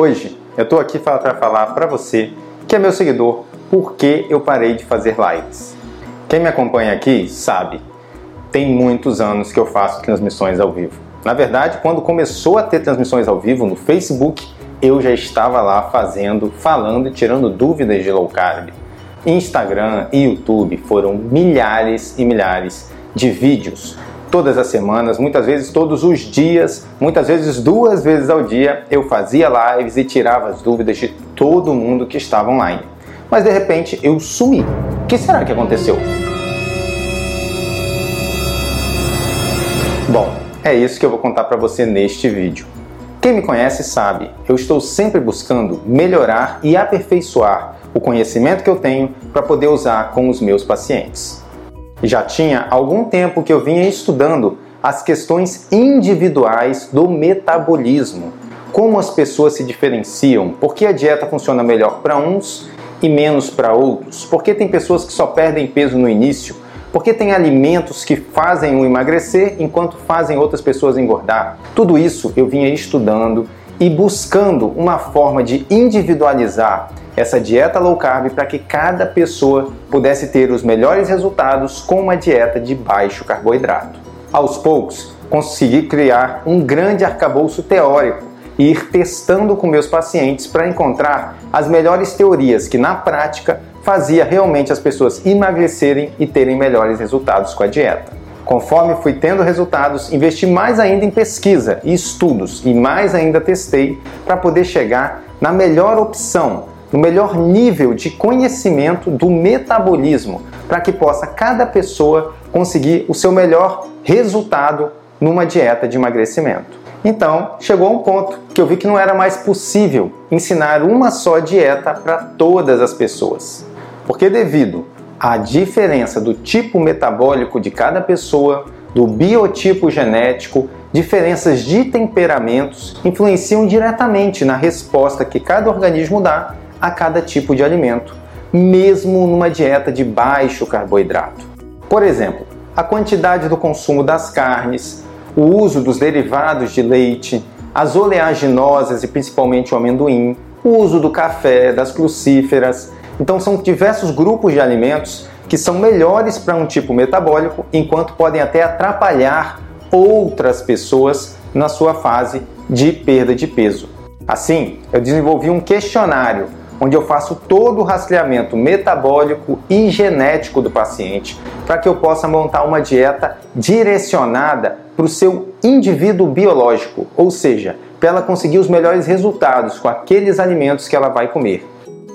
Hoje eu estou aqui para falar para você que é meu seguidor por que eu parei de fazer lives. Quem me acompanha aqui sabe, tem muitos anos que eu faço transmissões ao vivo. Na verdade, quando começou a ter transmissões ao vivo no Facebook, eu já estava lá fazendo, falando e tirando dúvidas de low carb. Instagram e YouTube foram milhares e milhares de vídeos todas as semanas, muitas vezes todos os dias, muitas vezes duas vezes ao dia, eu fazia lives e tirava as dúvidas de todo mundo que estava online. Mas de repente eu sumi. O que será que aconteceu? Bom, é isso que eu vou contar para você neste vídeo. Quem me conhece sabe, eu estou sempre buscando melhorar e aperfeiçoar o conhecimento que eu tenho para poder usar com os meus pacientes. Já tinha algum tempo que eu vinha estudando as questões individuais do metabolismo, como as pessoas se diferenciam, por que a dieta funciona melhor para uns e menos para outros, por que tem pessoas que só perdem peso no início, por que tem alimentos que fazem o emagrecer enquanto fazem outras pessoas engordar. Tudo isso eu vinha estudando e buscando uma forma de individualizar essa dieta low carb para que cada pessoa pudesse ter os melhores resultados com uma dieta de baixo carboidrato. Aos poucos, consegui criar um grande arcabouço teórico e ir testando com meus pacientes para encontrar as melhores teorias que na prática fazia realmente as pessoas emagrecerem e terem melhores resultados com a dieta. Conforme fui tendo resultados, investi mais ainda em pesquisa e estudos e mais ainda testei para poder chegar na melhor opção no melhor nível de conhecimento do metabolismo, para que possa cada pessoa conseguir o seu melhor resultado numa dieta de emagrecimento. Então, chegou um ponto que eu vi que não era mais possível ensinar uma só dieta para todas as pessoas. Porque devido à diferença do tipo metabólico de cada pessoa, do biotipo genético, diferenças de temperamentos influenciam diretamente na resposta que cada organismo dá a cada tipo de alimento, mesmo numa dieta de baixo carboidrato. Por exemplo, a quantidade do consumo das carnes, o uso dos derivados de leite, as oleaginosas e principalmente o amendoim, o uso do café, das crucíferas. Então, são diversos grupos de alimentos que são melhores para um tipo metabólico, enquanto podem até atrapalhar outras pessoas na sua fase de perda de peso. Assim, eu desenvolvi um questionário onde eu faço todo o rastreamento metabólico e genético do paciente para que eu possa montar uma dieta direcionada para o seu indivíduo biológico, ou seja, para ela conseguir os melhores resultados com aqueles alimentos que ela vai comer.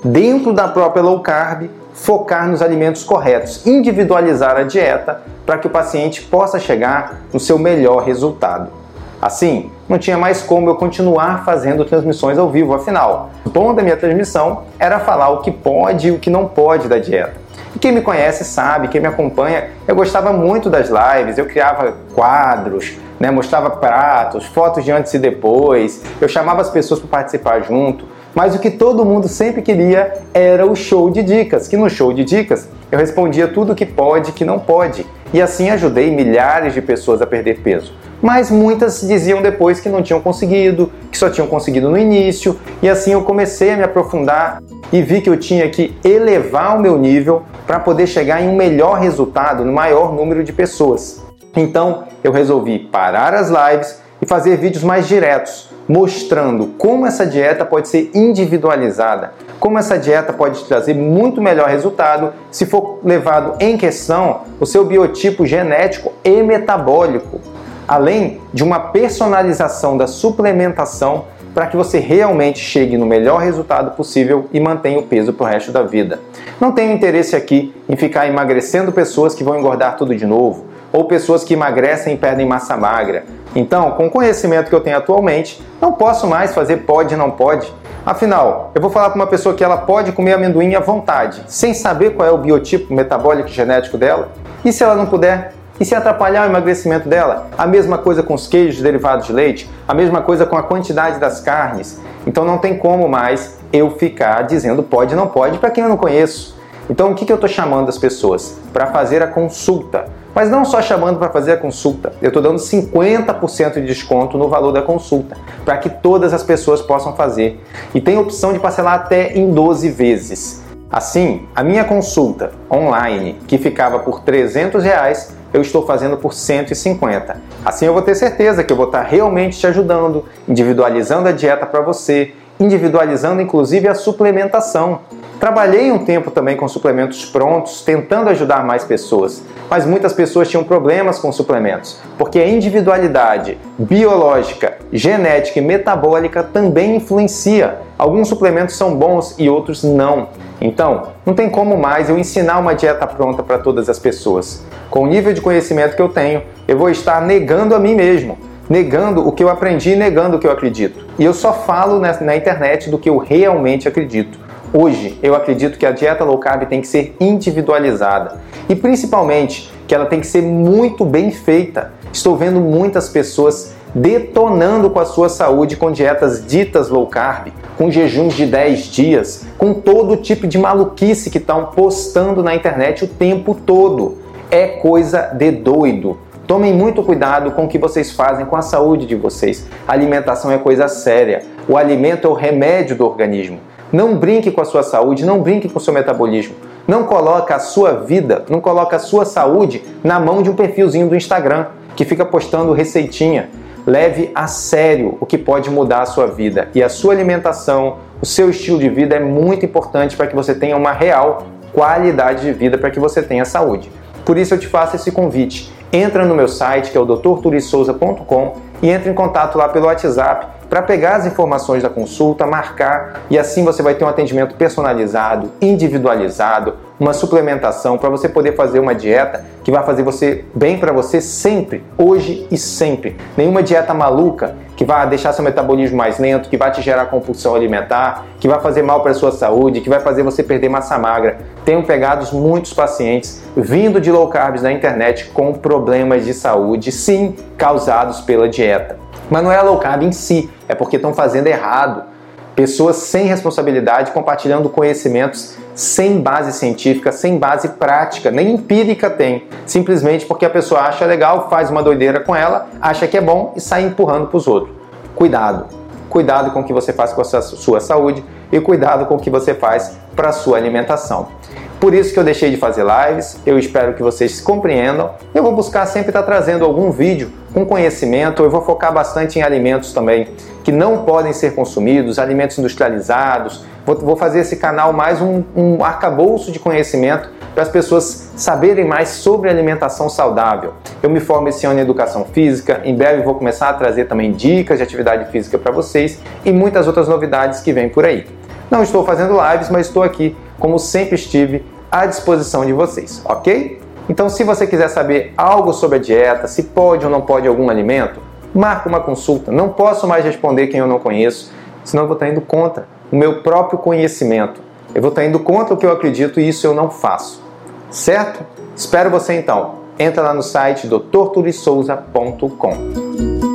Dentro da própria low carb, focar nos alimentos corretos, individualizar a dieta para que o paciente possa chegar no seu melhor resultado. Assim, não tinha mais como eu continuar fazendo transmissões ao vivo, afinal, o bom da minha transmissão era falar o que pode e o que não pode da dieta. E quem me conhece sabe, quem me acompanha, eu gostava muito das lives, eu criava quadros, né, mostrava pratos, fotos de antes e depois, eu chamava as pessoas para participar junto, mas o que todo mundo sempre queria era o show de dicas, que no show de dicas eu respondia tudo o que pode e que não pode, e assim ajudei milhares de pessoas a perder peso mas muitas diziam depois que não tinham conseguido, que só tinham conseguido no início, e assim eu comecei a me aprofundar e vi que eu tinha que elevar o meu nível para poder chegar em um melhor resultado no maior número de pessoas. Então eu resolvi parar as lives e fazer vídeos mais diretos, mostrando como essa dieta pode ser individualizada, como essa dieta pode trazer muito melhor resultado se for levado em questão o seu biotipo genético e metabólico além de uma personalização da suplementação para que você realmente chegue no melhor resultado possível e mantenha o peso para o resto da vida. Não tenho interesse aqui em ficar emagrecendo pessoas que vão engordar tudo de novo ou pessoas que emagrecem e perdem massa magra. Então, com o conhecimento que eu tenho atualmente, não posso mais fazer pode não pode. Afinal, eu vou falar para uma pessoa que ela pode comer amendoim à vontade, sem saber qual é o biotipo metabólico e genético dela? E se ela não puder? E se atrapalhar o emagrecimento dela? A mesma coisa com os queijos derivados de leite, a mesma coisa com a quantidade das carnes. Então não tem como mais eu ficar dizendo pode não pode para quem eu não conheço. Então o que, que eu estou chamando as pessoas? Para fazer a consulta, Mas não só chamando para fazer a consulta, eu estou dando 50% de desconto no valor da consulta, para que todas as pessoas possam fazer. E tem opção de parcelar até em 12 vezes. Assim, a minha consulta online, que ficava por 300 reais, eu estou fazendo por 150. Assim eu vou ter certeza que eu vou estar realmente te ajudando, individualizando a dieta para você, individualizando inclusive a suplementação. Trabalhei um tempo também com suplementos prontos, tentando ajudar mais pessoas, mas muitas pessoas tinham problemas com suplementos, porque a individualidade biológica, genética e metabólica também influencia. Alguns suplementos são bons e outros não. Então, não tem como mais eu ensinar uma dieta pronta para todas as pessoas. Com o nível de conhecimento que eu tenho, eu vou estar negando a mim mesmo negando o que eu aprendi e negando o que eu acredito. E eu só falo na, na, internet do que eu realmente acredito. Hoje, eu acredito que a dieta low carb tem que ser individualizada e principalmente que ela tem que ser muito bem feita. Estou vendo muitas pessoas detonando com a sua saúde com dietas ditas low carb, com jejuns de 10 dias, com todo tipo de maluquice que estão postando na internet o tempo todo. É coisa de doido. Tomem muito cuidado com o que vocês fazem com a saúde de vocês. A alimentação é coisa séria. O alimento é o remédio do organismo. Não brinque com a sua saúde, não brinque com o seu metabolismo. Não coloque a sua vida, não coloque a sua saúde na mão de um perfilzinho do Instagram que fica postando receitinha. Leve a sério o que pode mudar a sua vida. E a sua alimentação, o seu estilo de vida é muito importante para que você tenha uma real qualidade de vida, para que você tenha saúde. Por isso eu te faço esse convite. Entra no meu site, que é o drturissouza.com, e entre em contato lá pelo WhatsApp para pegar as informações da consulta, marcar e assim você vai ter um atendimento personalizado, individualizado, uma suplementação para você poder fazer uma dieta que vai fazer você bem para você sempre, hoje e sempre. Nenhuma dieta maluca que vai deixar seu metabolismo mais lento, que vai te gerar compulsão alimentar, que vai fazer mal para a sua saúde, que vai fazer você perder massa magra. Tenho pegado muitos pacientes vindo de low carbs na internet com problemas de saúde, sim, causados pela dieta. Mas não é low carb em si, é porque estão fazendo errado. Pessoas sem responsabilidade compartilhando conhecimentos sem base científica, sem base prática, nem empírica tem. Simplesmente porque a pessoa acha legal, faz uma doideira com ela, acha que é bom e sai empurrando para os outros. Cuidado. Cuidado com o que você faz com a sua saúde e cuidado com o que você faz para a sua alimentação. Por isso que eu deixei de fazer lives, eu espero que vocês compreendam. Eu vou buscar sempre estar trazendo algum vídeo com conhecimento, eu vou focar bastante em alimentos também que não podem ser consumidos, alimentos industrializados. Vou, vou fazer esse canal mais um, um arcabouço de conhecimento para as pessoas saberem mais sobre alimentação saudável. Eu me formo esse ano em educação física, em breve vou começar a trazer também dicas de atividade física para vocês e muitas outras novidades que vêm por aí. Não estou fazendo lives, mas estou aqui, como sempre estive, à disposição de vocês, ok? Então, se você quiser saber algo sobre a dieta, se pode ou não pode algum alimento, marca uma consulta. Não posso mais responder quem eu não conheço, senão eu vou estar indo contra o meu próprio conhecimento. Eu vou estar indo contra o que eu acredito e isso eu não faço. Certo? Espero você então. Entra lá no site doutorturissouza.com.